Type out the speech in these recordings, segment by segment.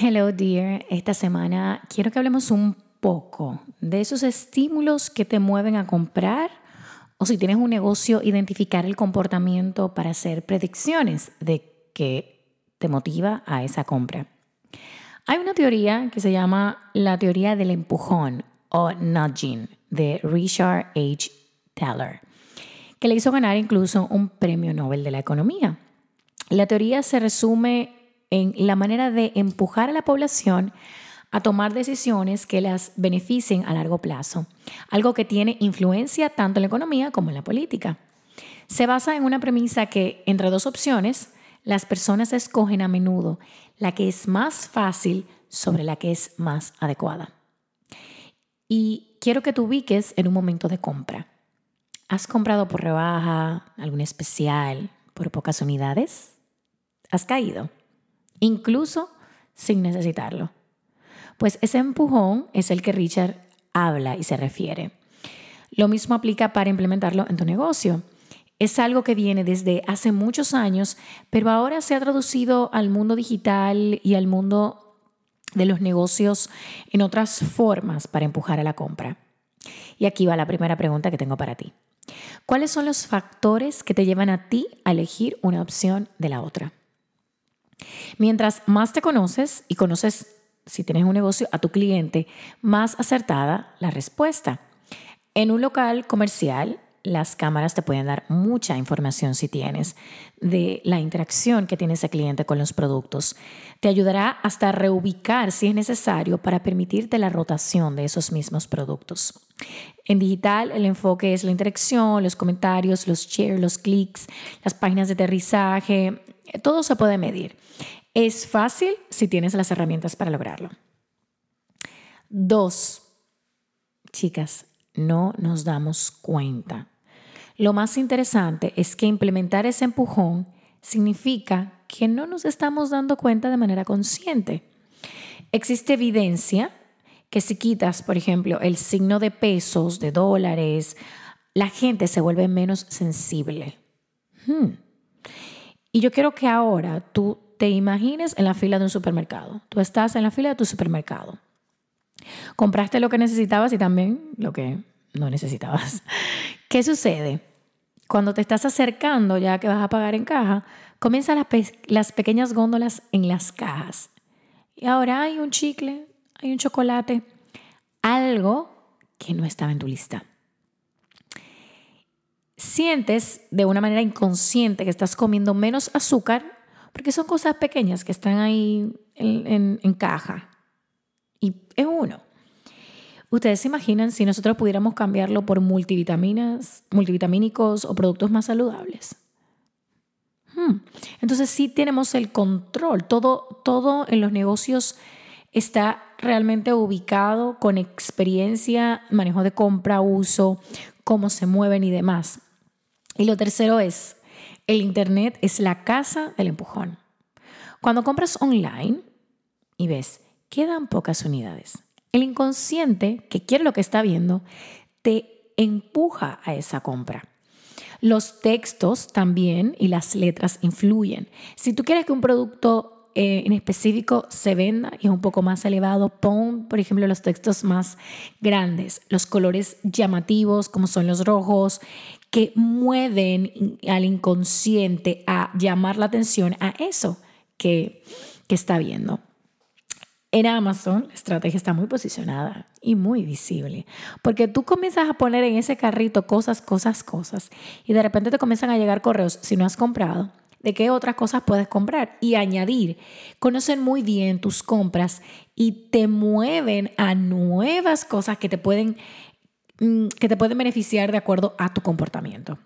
Hello dear, esta semana quiero que hablemos un poco de esos estímulos que te mueven a comprar o si tienes un negocio, identificar el comportamiento para hacer predicciones de qué te motiva a esa compra. Hay una teoría que se llama la teoría del empujón o nudging de Richard H. Taylor, que le hizo ganar incluso un premio Nobel de la Economía. La teoría se resume en la manera de empujar a la población a tomar decisiones que las beneficien a largo plazo, algo que tiene influencia tanto en la economía como en la política. Se basa en una premisa que entre dos opciones, las personas escogen a menudo la que es más fácil sobre la que es más adecuada. Y quiero que te ubiques en un momento de compra. ¿Has comprado por rebaja, algún especial, por pocas unidades? ¿Has caído? Incluso sin necesitarlo. Pues ese empujón es el que Richard habla y se refiere. Lo mismo aplica para implementarlo en tu negocio. Es algo que viene desde hace muchos años, pero ahora se ha traducido al mundo digital y al mundo de los negocios en otras formas para empujar a la compra. Y aquí va la primera pregunta que tengo para ti. ¿Cuáles son los factores que te llevan a ti a elegir una opción de la otra? Mientras más te conoces y conoces, si tienes un negocio, a tu cliente, más acertada la respuesta. En un local comercial, las cámaras te pueden dar mucha información si tienes de la interacción que tiene ese cliente con los productos. Te ayudará hasta reubicar si es necesario para permitirte la rotación de esos mismos productos. En digital, el enfoque es la interacción, los comentarios, los shares, los clics, las páginas de aterrizaje, todo se puede medir. Es fácil si tienes las herramientas para lograrlo. Dos, chicas, no nos damos cuenta. Lo más interesante es que implementar ese empujón significa que no nos estamos dando cuenta de manera consciente. Existe evidencia que si quitas, por ejemplo, el signo de pesos, de dólares, la gente se vuelve menos sensible. Hmm. Y yo quiero que ahora tú te imagines en la fila de un supermercado. Tú estás en la fila de tu supermercado. Compraste lo que necesitabas y también lo que no necesitabas. ¿Qué sucede? Cuando te estás acercando ya que vas a pagar en caja, comienzan las, pequeñas góndolas en las cajas. Y ahora hay un chicle, hay un chocolate, algo que no estaba en tu lista sientes de una manera inconsciente que estás comiendo menos azúcar, porque son cosas pequeñas que están ahí en, caja. Y es uno. Ustedes se imaginan si nosotros pudiéramos cambiarlo por multivitaminas, multivitamínicos o productos más saludables. Hmm. Entonces sí tenemos el control. Todo, todo en los negocios está realmente ubicado con experiencia, manejo de compra, uso, cómo se mueven y demás. Y lo tercero es, el Internet es la casa del empujón. Cuando compras online y ves, quedan pocas unidades, el inconsciente, que quiere lo que está viendo, te empuja a esa compra. Los textos también y las letras influyen. Si tú quieres que un producto eh, en específico se venda y es un poco más elevado, pon, por ejemplo, los textos más grandes, los colores llamativos como son los rojos, que mueven al inconsciente a llamar la atención a eso que, que está viendo. En Amazon la estrategia está muy posicionada y muy visible, porque tú comienzas a poner en ese carrito cosas, cosas, cosas, y de repente te comienzan a llegar correos si no has comprado de qué otras cosas puedes comprar y añadir. Conocen muy bien tus compras y te mueven a nuevas cosas que te pueden, mm, que te pueden beneficiar de acuerdo a tu comportamiento.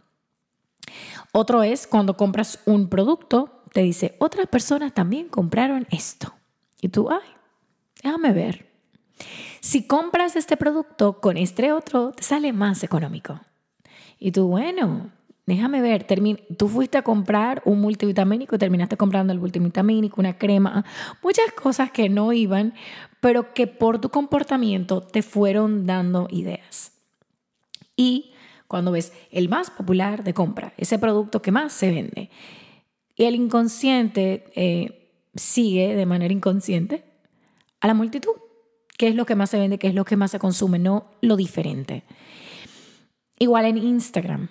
Otro es cuando compras un producto, te dice, otras personas también compraron esto. Y tú, ay, déjame ver. Si compras este producto con este otro, te sale más económico. Y tú, bueno, déjame ver, tú fuiste a comprar un multivitamínico y terminaste comprando el multivitamínico, una crema, muchas cosas que no iban, pero que por tu comportamiento te fueron dando ideas. Y cuando ves el más popular de compra, ese producto que más se vende, y el inconsciente eh, sigue de manera inconsciente a la multitud. ¿Qué es lo que más se vende? ¿Qué es lo que más se consume? No lo diferente. Igual en Instagram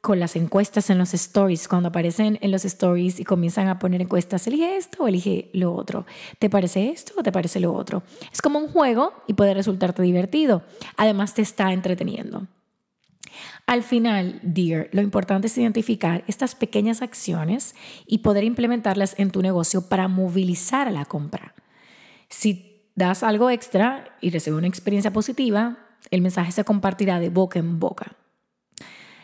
con las encuestas en los stories, cuando aparecen en los stories y comienzan a poner encuestas, elige esto o elige lo otro. ¿Te parece esto o te parece lo otro? Es como un juego y puede resultarte divertido. Además te está entreteniendo. Al final, dear, lo importante es identificar estas pequeñas acciones y poder implementarlas en tu negocio para movilizar la compra. Si das algo extra y recibes una experiencia positiva, el mensaje se compartirá de boca en boca.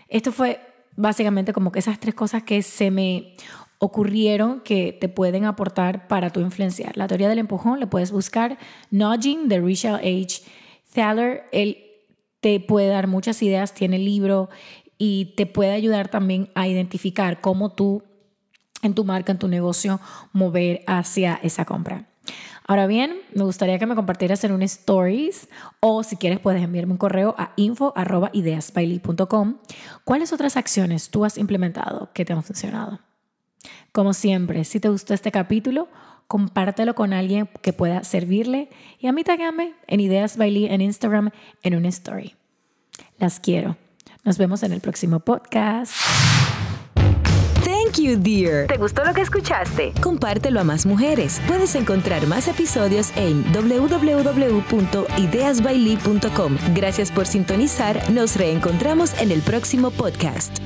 Esto fue básicamente como que esas tres cosas que se me ocurrieron que te pueden aportar para tu influenciar. La teoría del empujón, le puedes buscar Nudging de Richard H. Thaler. Él te puede dar muchas ideas, tiene libro y te puede ayudar también a identificar cómo tú en tu marca, en tu negocio, mover hacia esa compra. Ahora bien, me gustaría que me compartieras en un stories o si quieres puedes enviarme un correo a info.ideasbailey.com. ¿Cuáles otras acciones tú has implementado que te han funcionado? Como siempre, si te gustó este capítulo, compártelo con alguien que pueda servirle y a mí tagueame en Ideas en Instagram en un story. Las quiero. Nos vemos en el próximo podcast you, dear. ¿Te gustó lo que escuchaste? Compártelo a más mujeres. Puedes encontrar más episodios en www.ideasbailey.com. Gracias por sintonizar. Nos reencontramos en el próximo podcast.